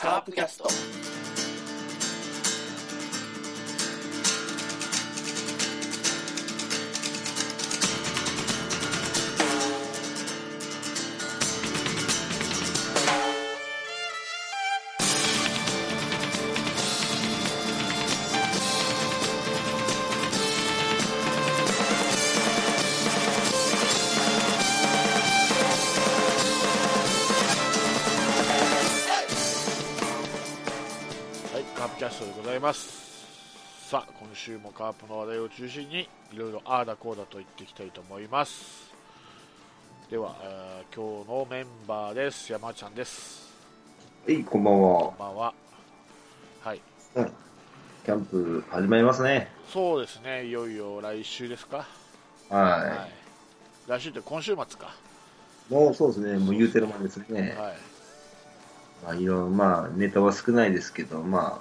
カープキャスト。カープの話題を中心に、いろいろああだこうだと言っていきたいと思います。では、えー今日のメンバーです。山ちゃんです。はい、こんばんこはん。ばんは。はい、キャンプ始まりますね。そうですね、いよいよ来週ですか？ははい。来週って今週末か？い。もうそうですね、もう言うてるもんですね。はい。まあ、いろいろ、まあ、ネタは少ないですけど、ま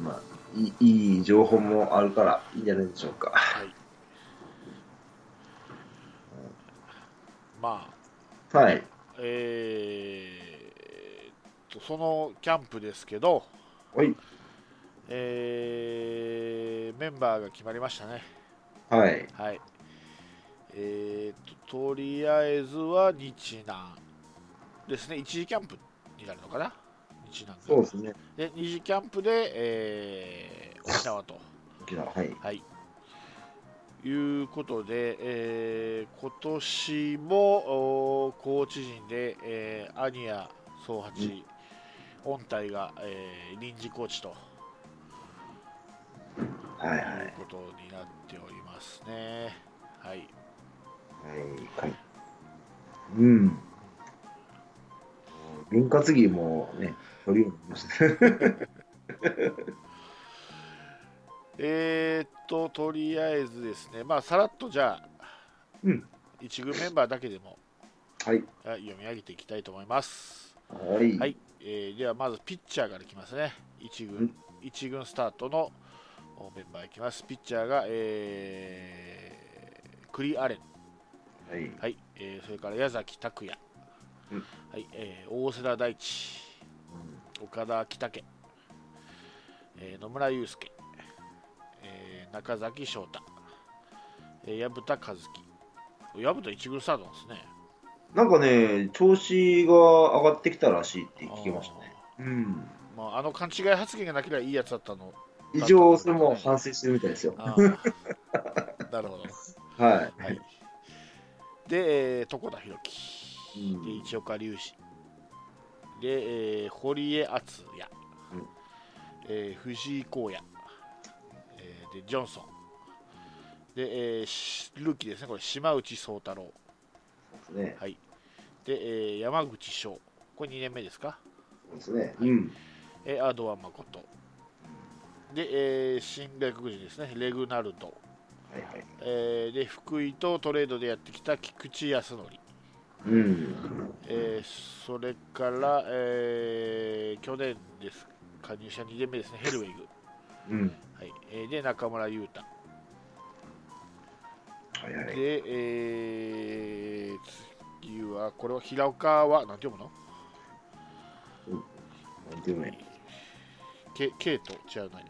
あ、まあ、いい情報もあるからいいんじゃないでしょうか。はい。まあ、はい。えーっと、そのキャンプですけど、はい。えーメンバーが決まりましたね。はい。はい。えー、と、とりあえずは日南ですね。一時キャンプになるのかな？日南がそうですね。で、二次キャンプで、えー沖縄と。沖縄はい。はい。いうことで、えー今年もおーコーチ陣で、えー、アニア総八、音体が、えー臨時コーチとはいはい。いうことになっておりますね。はい。はい。はい。うん。分割着もね、取るようになりましたね。えーっと、とりあえずですね、まあ、さらっとじゃあ、うん一軍メンバーだけでもはい。あ読み上げていきたいと思います。はい。はい、えーではまずピッチャーからいきますね。一軍、うん一軍スタートのおメンバーいきます。ピッチャーが、えークリアレン、はい。はいえーそれから矢崎拓也、うんはいえー大瀬良大地、岡田北家、えー野村祐介、えー中崎翔太、えー薮田和樹、薮田一軍スタートなんですね。なんかね、調子が上がってきたらしいって聞きましたね。うん。まあ、あの勘違い発言がなければいいやつだったの。一応、それも反省してるみたいですよ。なるほど。はい。はい。で、えー床田裕樹、うん。で市岡隆史、で、えー堀江敦也、うん。えー藤井光也、えーでジョンソン、で、えーしルーキーですね、これ、島内宗太郎、そうですね。はい、で、えー山口翔、これ2年目ですか、そうですね。うん。えー、アドア誠、で、えー新外国人ですね、レグナルド、はいはい。えーで福井とトレードでやってきた菊池康則、うん。えーそれから、えー去年です加入者2年目ですね、ヘルウェイグ、うん。はいえーで中村優太、はいはい。で、えー次は、これは平岡は、なんて読むの？なんていうの？ね。ケケイト、違うな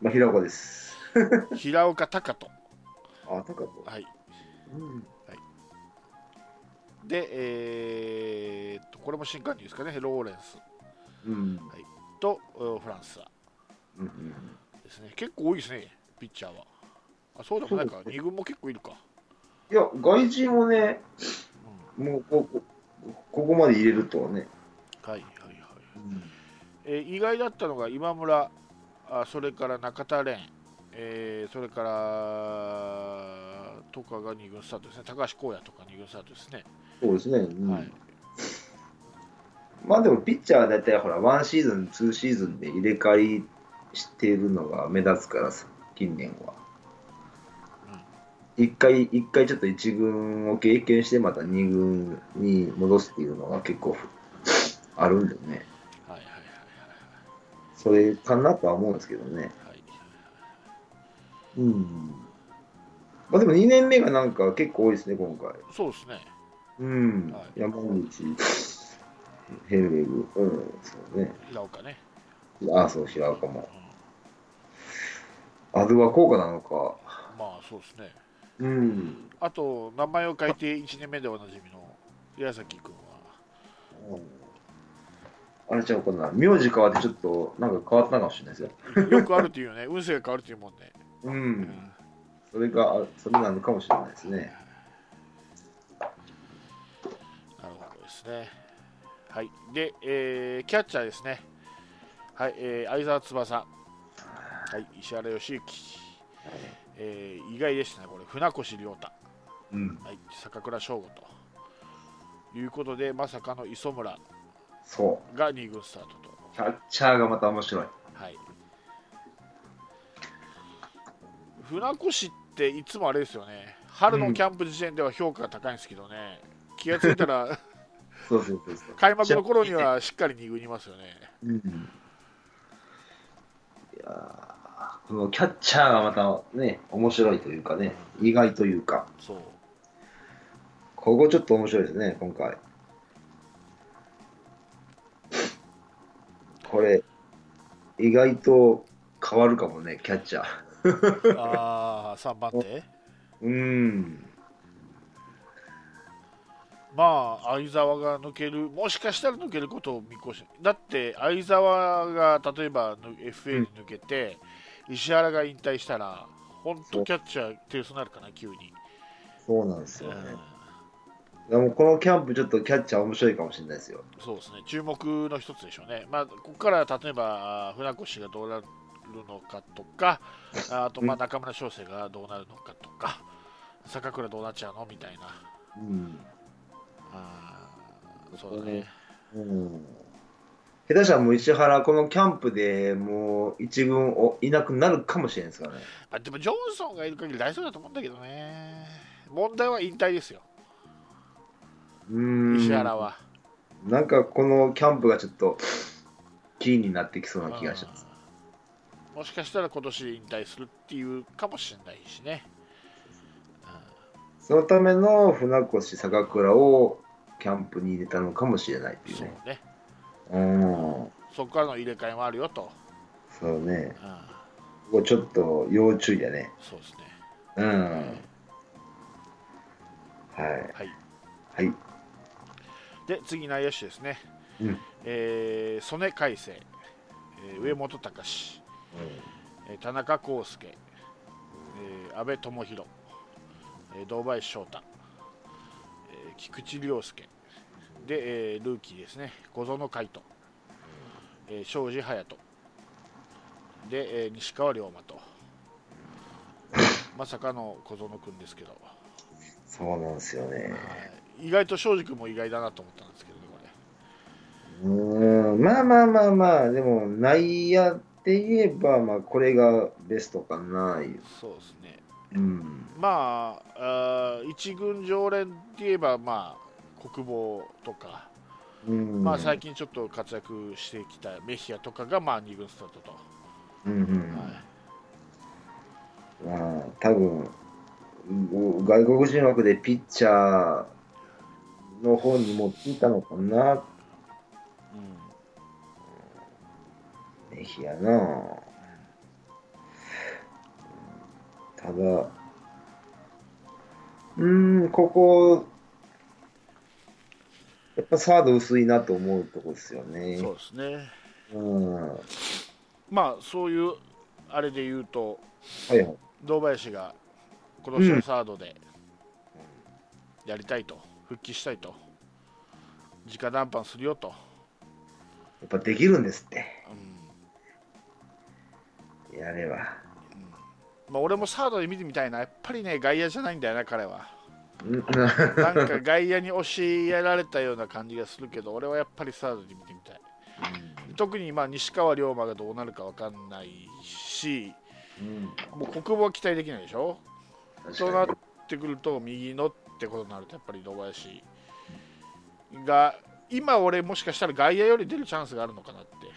まあ、平岡です。平岡隆人、あ、高と。はい、うん。で、えーっとこれも新加入ですかね、ローレンスうん。とうんフランスはうんうん。ですね、結構多いですね、ピッチャーは。あそうでもないか、そうです2軍も結構いるか。いや、外人もね、うんもうここ、ここまで入れるとはね。はいはいはい。えー意外だったのが今村、あそれから中田蓮、えーそれからとかが2軍スタートですね、高橋光也とか2軍スタートですね。そうですね。うんはいまあでも、ピッチャーは大体ほら、ワンシーズン、ツーシーズンで入れ替わりしているのが目立つからさ、近年は。一回、一回ちょっと一軍を経験して、また二軍に戻すっていうのが結構あるんでね。はいはいそれかなとは思うんですけどね。はいはい。はいうん。まあでも2年目がなんか結構多いですね、今回。そうですね。うん。はい山口、ヘルベグ、うん、そうね。平岡ね。ああ、そう、平岡も。うんアドは効果なのか。まあそうですね。うん。あと、名前を変えて1年目でおなじみの矢崎君は、あれちゃうかな。名字変わってちょっとなんか変わったかもしれないですよ。よくあるっていうね、運勢が変わるっていうもんね。う。うんんそれが、あそれなのかもしれないですね。なるほどですね。はい。で、えーキャッチャーですね。はい、えー相沢翼。はい、石原良幸。えー意外でしたね、これ、船越亮太。うん。はい、坂倉翔吾と。いうことで、まさかの磯村そう。が2軍スタートと。キャッチャーがまた面白い。はい。船越っていつもあれですよね。春のキャンプ時点では評価が高いんですけどね。気がついたら そうそうそうそう。開幕の頃にはしっかり2軍にいますよね。うん。いやーこのキャッチャーがまたね、面白いというかね、意外というか、そう。ここちょっと面白いですね、今回。これ、意外と変わるかもね、キャッチャー。ああ、3番手うん。まあ、相沢が抜ける、もしかしたら抜けることを見越し、だって相沢が例えばぬ FA に抜けて、石原が引退したら、本当キャッチャー手薄になるかな、急に。そうなんですうんよね。でもこのキャンプちょっとキャッチャー面白いかもしれないですよ。そうですね、注目の一つでしょうね。まあ、ここから例えば、船越がどうなるのかとか、あとまあうん中村翔成がどうなるのかとか、坂倉どうなっちゃうのみたいな。うん。あーそうだね。うん。下手したらもう石原、このキャンプでもう一軍おいなくなるかもしれないですからね。あでもジョンソンがいる限り大丈夫だと思うんだけどね。問題は引退ですよ、うん。石原は。なんかこのキャンプがちょっとキーになってきそうな気がします。うんもしかしたら今年引退するっていうかもしれないしね。そのための船越坂倉をキャンプに入れたのかもしれないっていうそうね。ね。うん。そこからの入れ替えもあるよと。そうね。うん、ここちょっと要注意だね。そうですね。うん。はい。はい。はい。で、次、内野手ですね。うん。えー、曽根海星、えー上本隆、えー田中康介、えー、安倍智弘、えー堂林翔太、えー菊池涼介、で、えールーキーですね、小園海斗、えー庄司隼人、で、えー西川龍馬と、まさかの小園君ですけど、そうなんですよね。はい。意外と庄司君も意外だなと思ったんですけどね、これ。うん。まあまあまあまあ、でも内野って言えば、まあこれがベストかな。そうですね。うん。まあ、あー一軍常連って言えば、まあ、国防とか、うん。まあ、最近ちょっと活躍してきたメヒアとかが、まあ、2軍スタートと、うんうん。はいまあ、多分うん外国人枠でピッチャーの方に持っていたのかな、うメヒアな。ただ、うーん、ここ、やっぱサード薄いなと思うとこですよん、ね。そうですね、うん。はまあ、そういうあれで言うと、いはい。堂林が今年のサードでやりたいと、復帰したいと、直談判するよと、やっぱできるんですって。うんやれば。まあ、俺もサードで見てみたいな、やっぱりね、外野じゃないんだよな、彼は。うんなんか外野に押しやられたような感じがするけど、俺はやっぱりサードで見てみたい。特にまあ西川龍馬がどうなるか分かんないし、うんもう国防は期待できないでしょ？そうなってくると、右のってことになると、やっぱり堂林が、今、俺、もしかしたら外野より出るチャンスがあるのかなって。に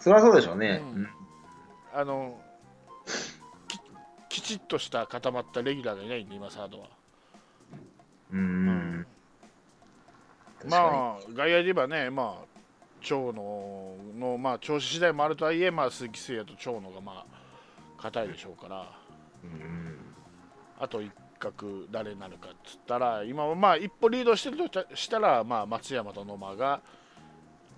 そりゃそうでしょうね。うんあのききちっとした固まったレギュラーがいないんで今サードはうーん。まあ外野で言えばねまあ長野のまあ調子次第もあるとはいえまあ鈴木誠也と長野がまあ硬いでしょうからに。うん。あと一角誰になるかっつったら今はまあ一歩リードしてるとしたらまあ松山と野間が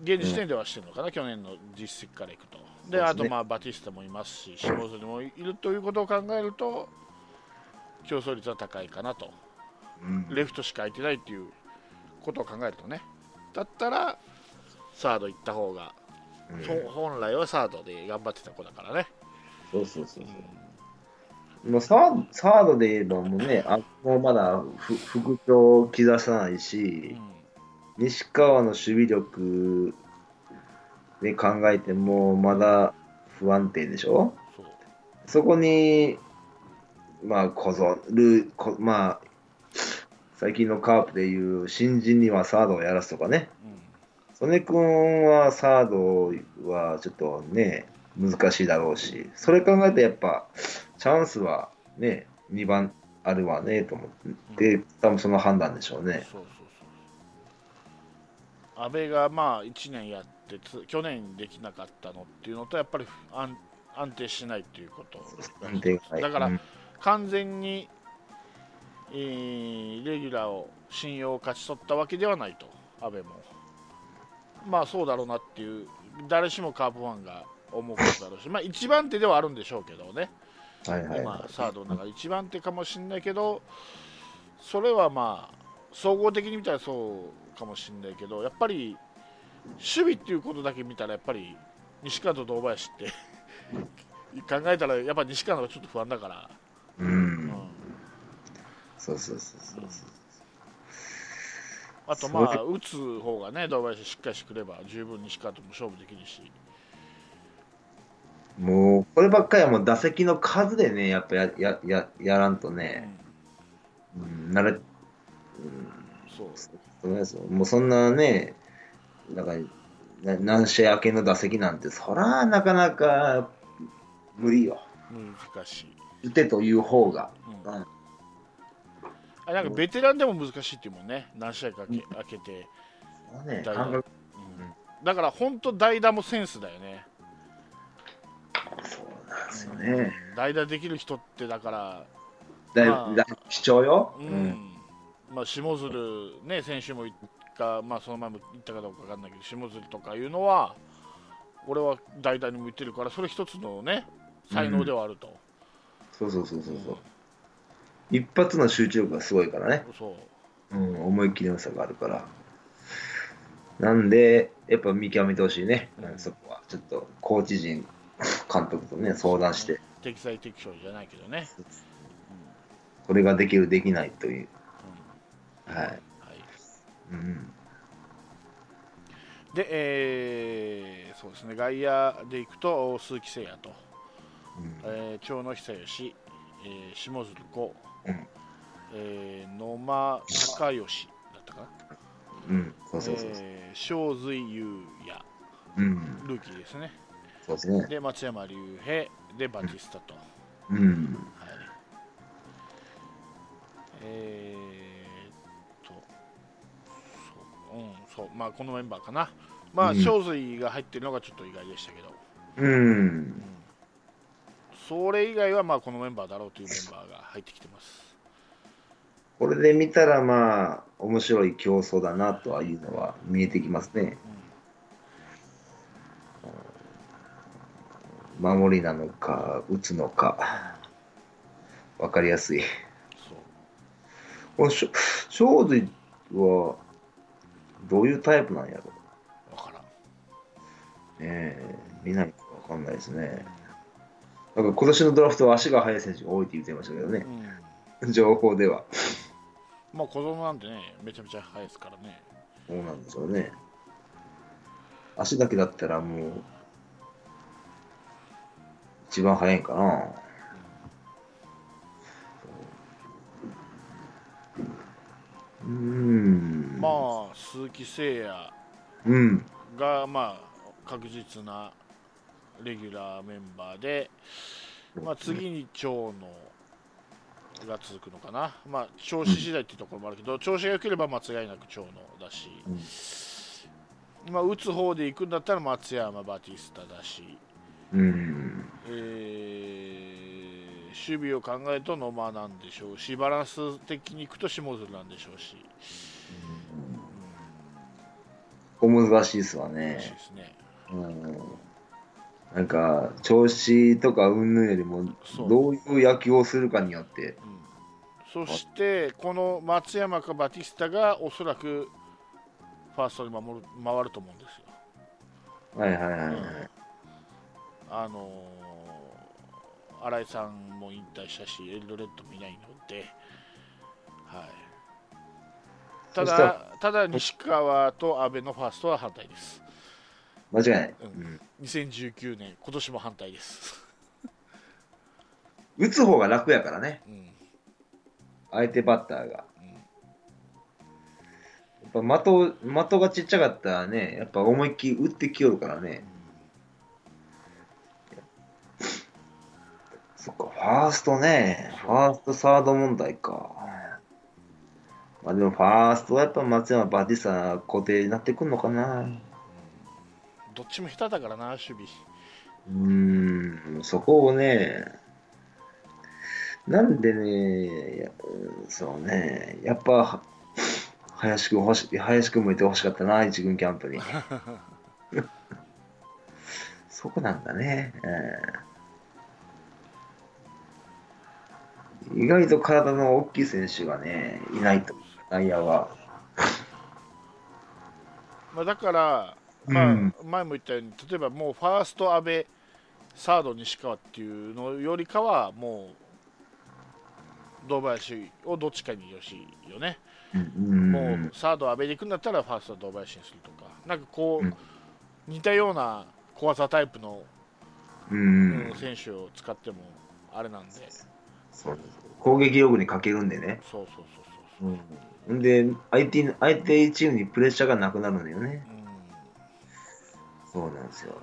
現時点ではしてるのかな、去年の実績からいくとでね。あとまあバティスタもいますし下津もいるということを考えると競争率は高いかなと。うん。レフトしか空いてないっていうことを考えるとね。だったらサード行った方が、うん。そ本来はサードで頑張ってた子だからね、そうそうそうそう。もうサードサードで言えばもうね、あもうまだふ副長を刻さないし、西川の守備力で考えてもまだ不安定でしょ？そこに、まあ、こぞる、こまあ、最近のカープでいう新人にはサードをやらすとかね、うん。曽根君はサードはちょっとね、難しいだろうし、それ考えてやっぱ、チャンスはね、2番あるわねと思って、多分その判断でしょうね。そうそうそう。阿部がまあ1年やってつ去年できなかったのっていうのとやっぱり安安定しないっていうこと。だからうん。完全に、えーレギュラーを信用を勝ち取ったわけではないと阿部も。まあそうだろうなっていう誰しもカープファンが思うことだろうし まあ一番手ではあるんでしょうけどね。はいはい。今はサードの中で一番手かもしれないけどそれはまあ総合的に見たらそうかもしれないけどやっぱり守備っていうことだけ見たらやっぱり西川と堂林って 考えたらやっぱ西川の方がちょっと不安だから、い。う。うん。んそうそうそうそうそう。あとまあ打つ方がね堂林しっかりしてくれば十分西川とも勝負できるし、もう、こればっかりはもう打席の数でね、やっぱややややらんとうね、ん。うん、慣れ、うん、そう。そうですよ。もうそんなね、なんか、な何試合明けの打席なんて、そらなかなか無理よ。難しい、打てという方が。うん。うん。あなんかベテランでも難しいっていうもんね。何試合かけ開けて、うん。だから本当代打もセンスだよね。そうなんですよね。代打できる人ってだから、だいまあ。貴重よ。うん。まあ、下鶴、ね、選手もか、まあ、その前も言ったかどうか分かんないけど下鶴とかいうのは俺は代打に向いてるからそれ一つのね才能ではあると、そうそうそうそうそう。一発の集中力がすごいからね。そううん、思いっきりの良さがあるから。なんで、やっぱ見極めてほしいね、うんそこは。ちょっと、コーチ陣、監督とね、相談して、適材適所じゃないけどね、これができる、できないという。はい。はい、うん。で、えーそうですね。外野でいくと鈴木誠也と、うん。えー長野久義、えー下鶴子、うん。えー野間孝義だったかな。うん、そうそうそうそう。えー正髄優也。うん、ルーキーですね。そうですね。で松山竜平。でバティスタと、うん。はい。えーう,、うん、そうまあこのメンバーかな。まあうん。正髄が入ってるのがちょっと意外でしたけど、うん。うんそれ以外はまあこのメンバーだろうというメンバーが入ってきてます。これで見たら、まあ、面白い競争だなとはいうのは見えてきますね。守りなのか、打つのか、わかりやすい。そう。このしょ正髄は、どういうタイプなんやろ分からんねえ、見ないとわかんないですね。なんか今年のドラフトは足が速い選手が多いって言ってましたけどね、うん情報では。まあ子供なんてねめちゃめちゃ速いですからねそうなんでしょうね。足だけだったらもう、一番速いんかな。うーん。まあ鈴木誠也うん。がまあ確実なレギュラーメンバーで、まあ、次に長野が続くのかな、まあ、調子次第っていうところもあるけど、調子が良ければ間違いなく長野だし、まあ、打つ方で行くんだったら松山、バティスタだし、うん。えー守備を考えると野間なんでしょうし、バランス的にいくと下津なんでしょうし、ここ難しいですわうん、ねらしい。ですね。うん。なんか、調子とか云々よりも、どういう野球をするかによって、うん、そして、この松山かバティスタがおそらくファーストに守る回ると思うんですよ。はいはいはいはい。あのー新井さんも引退したし、エルドレッドもいないので、はい、ただ、ただ西川と阿部のファーストは反対です。間違いない。ううんん2019年、今年も反対です。打つ方が楽やからね、うん相手バッターが。うんやっぱ的的がちっちゃかったらね、やっぱ思いっきり打ってきよるからね。そっか、ファーストね。ファースト、サード問題か。まあでも、ファーストはやっぱ松山、バティスタ固定になってくんのかな。どっちも下手だからな、守備。うーん、そこをね、なんでね、やそうね、やっぱ、林くん欲し、林くんもいてほしかったな、一軍キャンプに。そこなんだね。うん意外と体の大きい選手がね、いないと、内野は。まあ、だから、まあうん。前も言ったように、例えばもうファースト、阿部、サード、西川っていうのよりかは、もう、堂林をどっちかによしよね。うんもうサード、阿部で行くんだったら、ファースト、堂林にするとか、なんかこう、うん。似たような小技タイプの、ううんん、選手を使ってもあれなんで、そう攻撃力に欠けるんでね。そうそうそうそう。うん、で相手に、相手チームにプレッシャーがなくなるのよね。うん、そうなんですよ。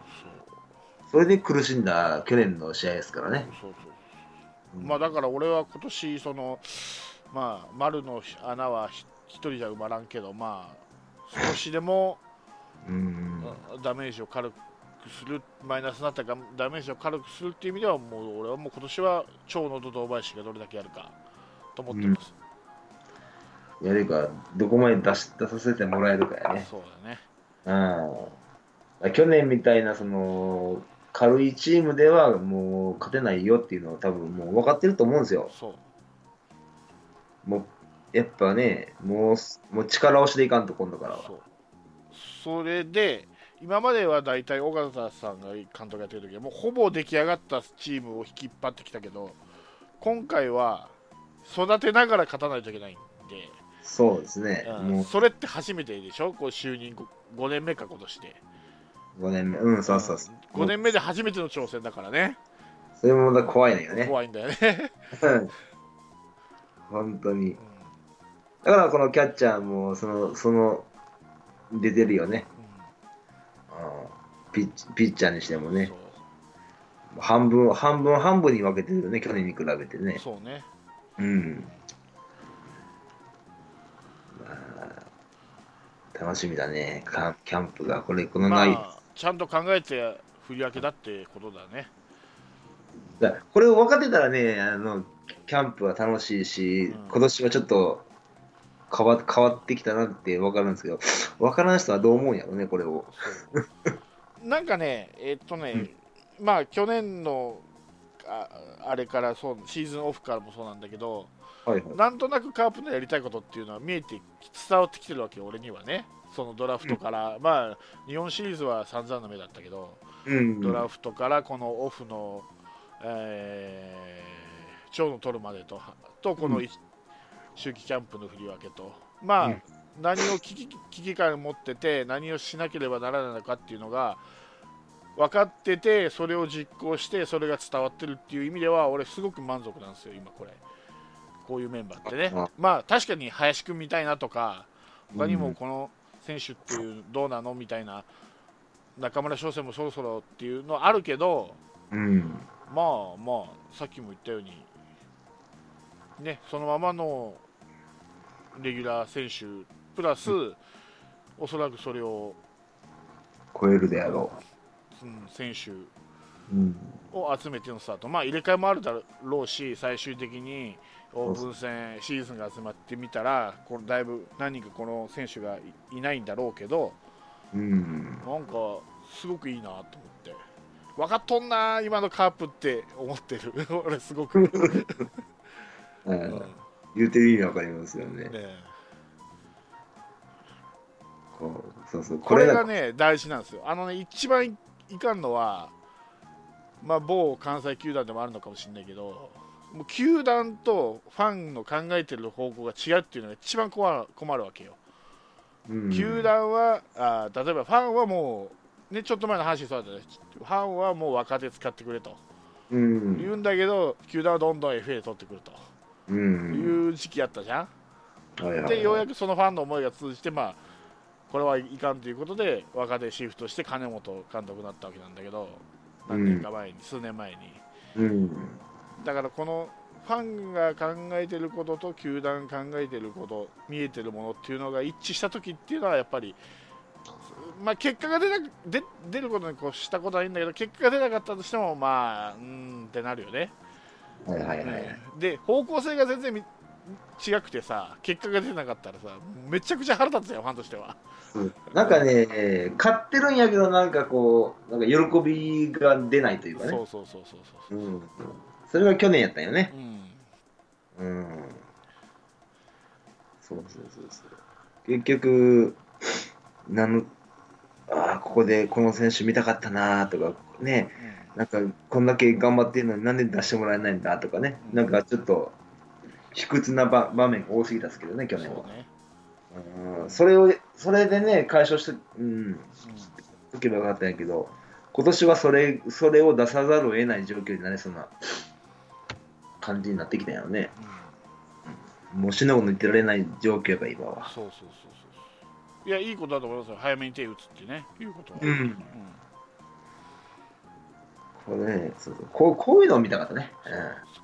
それで苦しんだ去年の試合ですからね。そうそうまあだから俺は今年そのまあ丸の穴はひ一人じゃ埋まらんけどまあ少しでも、うん。ダメージを軽くするマイナスになったがダメージを軽くするっていう意味ではもう俺はもう今年は長野と堂林がどれだけやるかと思ってます、やるか、どこまで出し出させてもらえるかやね。そうだねうん。去年みたいな、その、軽いチームではもう勝てないよっていうのは多分もう分かってると思うんですよ。そうもう、やっぱね、もう、もう力押しでいかんと今度からは。そうそれで今までは大体尾形さんが監督やってる時はもうほぼ出来上がったチームを引っ張ってきたけど今回は育てながら勝たないといけないんで、そうですね。うんもうそれって初めてでしょ？こう就任 5, 年目か今年で5年目。うん、そうそうそう。5年目で初めての挑戦だからねそれもまた怖いのよね。怖いんだよね、うん本当にう。んだからこのキャッチャーも、その、その、出てるよね。うんピッチピッチャーにしてもねそ。半分、半分、半分に分けてるよね、去年に比べてねう。そうねうん。まあ、楽しみだね、キャンキャンプが。これ、このま内、あちゃんと考えて振り分けだってことだねだこれを分かってたらね、あの、キャンプは楽しいし、うん今年はちょっと変わ変わってきたなって分かるんですけど、分からん人はどう思うんやろね、これを。なんかね、えっとね、まあ去年のああれからそう、シーズンオフからもそうなんだけど、はいはい。なんとなくカープのやりたいことっていうのは見えて伝わってきてるわけよ、俺にはね。そのドラフトから、まあ日本シリーズは散々な目だったけど、うん。ドラフトからこのオフの、えー、長野取るまでと、とこのうんい秋季キャンプの振り分けと、まあ、うん何を危機危機感を持ってて、何をしなければならないのかっていうのが分かってて、それを実行して、それが伝わってるっていう意味では、俺、すごく満足なんですよ、今これ。こういうメンバーってねあ。まあ、確かに林君みたいなとか、他にうんもこの選手っていうどうなのみたいな中村翔成もそろそろっていうのはあるけどうん。まあまあさっきも言ったようにねそのままのレギュラー選手プラス、おそらくそれを、超えるであろうん、選手う。うん。を集めてのスタート、まあ入れ替えもあるだろうし、最終的にオープン戦、シーズンが集まってみたら、これだいぶ何人かこの選手がいいないんだろうけど、うん。なんかすごくいいなと思って、分かっとんな、今のカープって思ってる、俺、すごく。言うてる意味わかりますよね。ねこうそうそう。これがだね、大事なんですよ。あのね、一番いいかんのは、まあ、某関西球団でもあるのかもしれないけど、もう球団とファンの考えてる方向が違うっていうのが一番困る困るわけよ。うん球団はあー、例えばファンはもう、ね、ちょっと前の話そうだったね、ファンはもう若手使ってくれとうん。言うんだけど、球団はどんどん FA 取ってくるとうん。いう時期あったじゃん。はいはいはいで、ようやくそのファンの思いが通じて、まあ、これはいかんということで、若手シフトして金本監督になったわけなんだけど、何年か前に、数年前に。うん。だから、このファンが考えてることと球団考えてること、見えてるものっていうのが一致した時っていうのは、やっぱり、まあ、結果が出な出出ることにこうしたことはいいんだけど、結果が出なかったとしても、まあ、うーんってなるよね。はいはいはい。で、方向性が全然み違くてさ、結果が出なかったらさ、めちゃくちゃ腹立つよ、ファンとしては。うんなんかね、勝ってるんやけど、なんかこう、なんか喜びが出ないというかね。そうそうそうそうそう。うん。それが去年やったんよね。うんうん。そうそうそうそう。結局、なんああ、ここでこの選手見たかったなとか、ね、なんかこんだけ頑張ってるのになんで出してもらえないんだとかね、うんなんかちょっと卑屈な場場面が多すぎたんですけどね、去年は。そうんそれを、それでね、解消して、うん、とけばよかったんやけど、今年はそれそれを出さざるを得ない状況になりそうな感じになってきたんやろね。うんうんもうしのご抜いてられない状況が今は。そうそうそうそう。いや、いいことだと思いますよ。早めに手打つってね、いうことは。うんうんこれね、そうそうこうこういうのを見たかったね。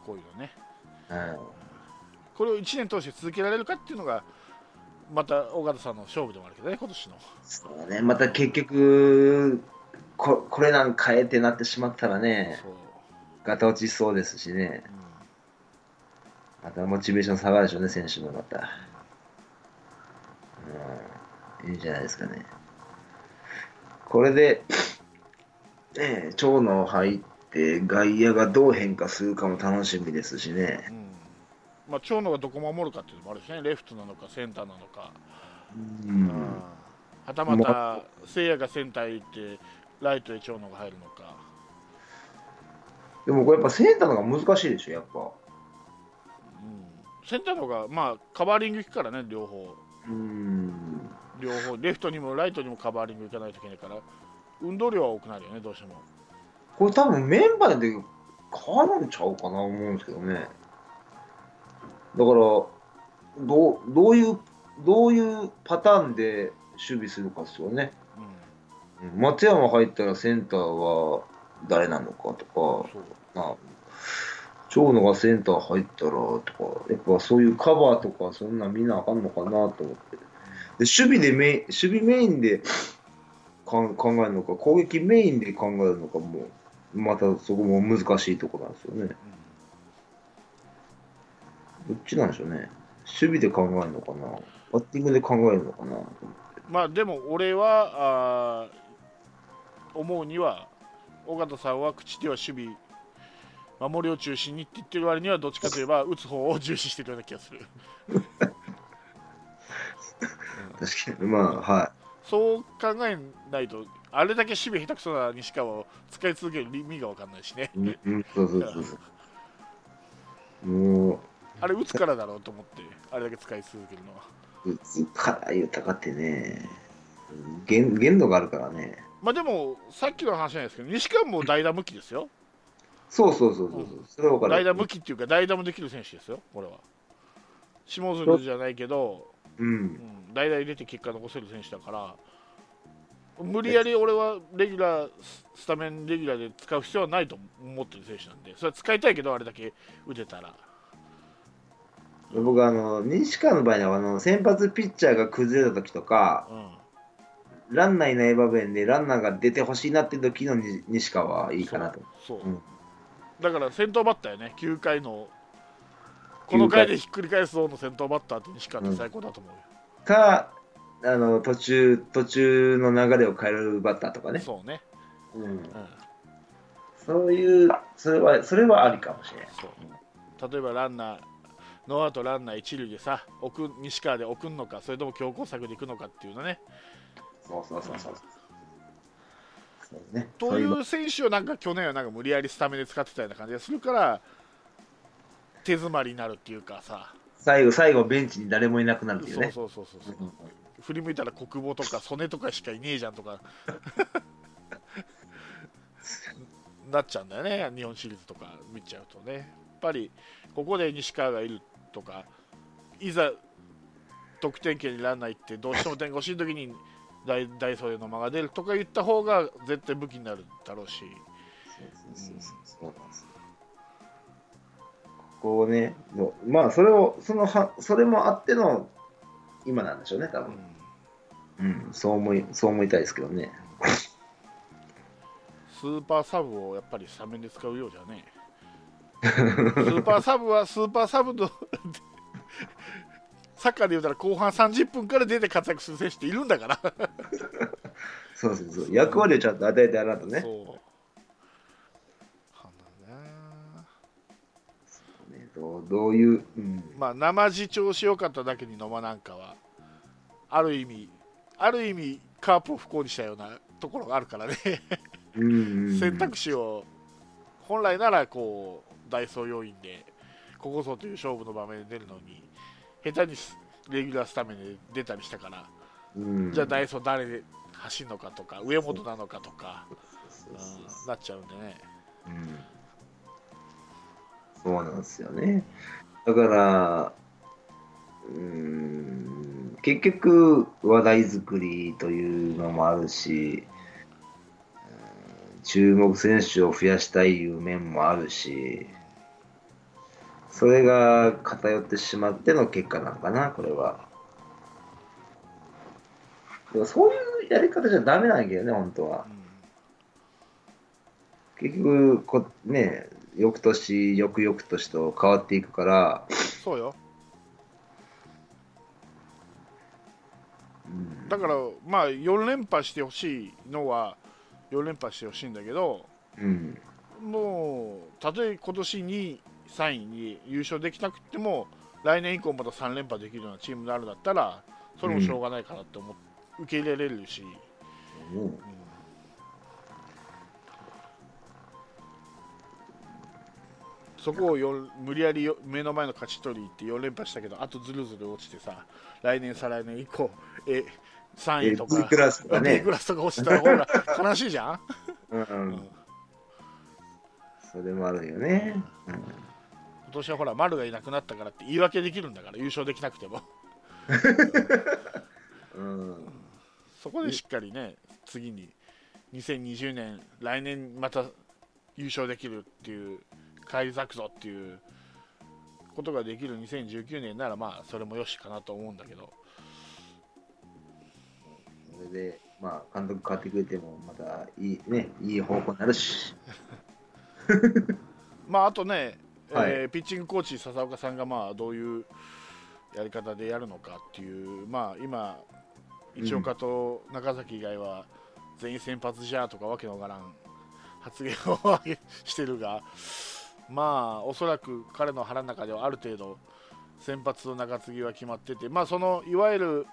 こういうのね。うんうんこれを1年通して続けられるかっていうのが、また尾形さんの勝負でもあるけどね、今年の。そうね、また結局こ、これなんか変えてなってしまったらね、そう。ガタ落ちしそうですしね、またモチベーション下がるでしょうね、選手もまた。うん、いいんじゃないですかね。これで、ね、長野入って、外野がどう変化するかも楽しみですしね。うん。うんまあ、長野がどこ守るかっていうのもあるしね、レフトなのか、センターなのか。うんはたまた、せいやがセンターへ行って、ライトへ長野が入るのか。でもこれやっぱセンターの方が難しいでしょ、やっぱ。うん、センターの方が、まあ、カバーリング行くからね、両方。うん。両方、レフトにもライトにもカバーリング行かないといけないから、運動量は多くなるよね、どうしても。これ多分メンバーで変わるんちゃうかな思うんですけどね。だから、どうどういう、どういうパターンで守備するかですよね。うん、うん松山入ったらセンターは誰なのかとか、そう。まあ、長野がセンター入ったらとか、やっぱそういうカバーとかそんなん見なあかんのかなと思って。で、守備でメイン、守備メインで考えるのか、攻撃メインで考えるのかも、またそこも難しいところなんですよね。どっちなんでしょうね。守備で考えるのかな、バッティングで考えるのかな。まあでも俺はあー思うには尾形さんは口では守備守りを中心にって言ってる割にはどっちかといえば打つ方を重視してるような気がする 確かに、まあ、はそう考えないとあれだけ守備下手くそな西川を使い続ける意味が分かんないしねい。うん、うん、そうそうそうそう。もう、あれ打つからだろうと思ってあれだけ使い続けるのは打つから豊かってね、限限度があるからね。まあでもさっきの話じゃないですけど西川も代打向きですよそうそうそうそう。うそれは分かる。代打向きっていうか代打もできる選手ですよこれは下鶴じゃないけどう。うんん、代々入れて結果残せる選手だから、無理やり俺はレギュラースタメンレギュラーで使う必要はないと思ってる選手なんでそれは使いたいけどあれだけ打てたら僕あの、西川の場合はあの先発ピッチャーが崩れた時とか、うんランナーいない場面でランナーが出てほしいなって時のに西川はいいかなと。そう、うんだから先頭バッターよね9回のこの回でひっくり返すぞの先頭バッターって西川って最高だと思うよ、か、あの途中途中の流れを変えるバッターとかね。そうね、うんうん、そういう、それは、それはありかもしれない。そう例えばランナーノーアウトランナー一塁でさ送西川で送るのかそれとも強攻策でいくのかっていうのねそうそうそうそう。そうね。という選手をなんか去年はなんか無理やりスタメンで使ってたような感じがするから手詰まりになるっていうかさ、最後、最後、ベンチに誰もいなくなるっていうね。そうそうそうそう、う。ん振り向いたら国母とか曽根とかしかいねえじゃんとか。なっちゃうんだよね日本シリーズとか見ちゃうとね。やっぱりここで西川がいるとかいざ得点圏にランナー行ってどうしても点が欲しい時に大大総での間が出るとか言った方が絶対武器になるだろうし。そうそうそうそうここをね、のまあ、それを、そのは、それもあっての、今なんでしょうね、多うん分。うん、そう思い、そう思いたいですけどね。スーパーサブをやっぱりスタメンで使うようじゃねスーパーサブはスーパーサブの サッカーで言うたら後半30分から出て活躍する選手っているんだから、そうそうそう。役割をちゃんと与えてやらんとね。そうはなねどういう、うん。まあ生地調子良かっただけに野間なんかはある意味ある意味カープを不幸にしたようなところがあるからね。選択肢を本来ならこうダイソー要員でここぞという勝負の場面で出るのに下手にレギュラースタメンで出たりしたから、うん。じゃあダイソー誰で走るのかとか上本なのかとか、なっちゃうんでね。うんそうなんですよね。だから、うーん、結局、話題作りというのもあるし、うん注目選手を増やしたいいう面もあるし、それが偏ってしまっての結果なのかな、これは。でもそういうやり方じゃダメなんやけどね、本当は。結局こ、ね、翌年、翌々年と変わっていくから、そうよ。うん。だからまあ4連覇してほしいのは4連覇してほしいんだけどうん、もうたとえ今年2位3位に優勝できなくても来年以降また3連覇できるようなチームになるんだったらそれもしょうがないかなって思っ受け入れれるし、う。んそこをよ無理やりよ目の前の勝ち取りって4連覇したけどあとずるずる落ちてさ来年再来年以降え3位とかクラスとかね。B クラスとか落ちたらほら 悲しいじゃん、うん。うん。それもあるよね。今年はほら丸がいなくなったからって言い訳できるんだから優勝できなくても。うん、うんそこでしっかりね次に2020年来年また優勝できるっていう返り咲くぞっていうことができる2019年ならまあそれもよしかなと思うんだけどそれで、まあ、監督変わってくれても、またいい,、ね、いい方向になるし。まああとね、はいえーピッチングコーチ笹岡さんがまあどういうやり方でやるのかっていうまあ今一岡と中崎以外は全員先発じゃとかわけのわからん発言を してるがまあおそらく彼の腹の中ではある程度先発の中継ぎは決まっててまあそのいわゆる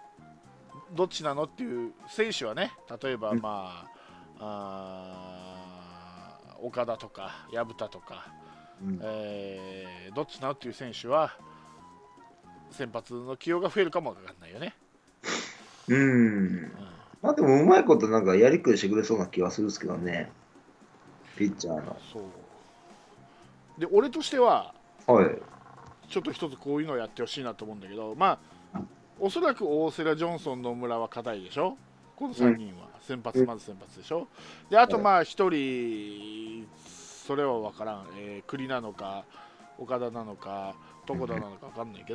どっちなのっていう選手はね例えばうんまあ、あー岡田とか薮田とか、うんえーどっちなのっていう選手は先発の起用が増えるかもわかんないよね。うん。まあでも、うまいことなんかやりくりしてくれそうな気はするんですけどね。ピッチャーの。そうで俺としては、はい、ちょっと一つこういうのをやってほしいなと思うんだけどまあおそらく大瀬良ジョンソン野村は硬いでしょ？この3人は、うん、先発まず先発でしょ？であとまあ1人それは分からん、えー、栗なのか岡田なのか床田なのか分かんないけど。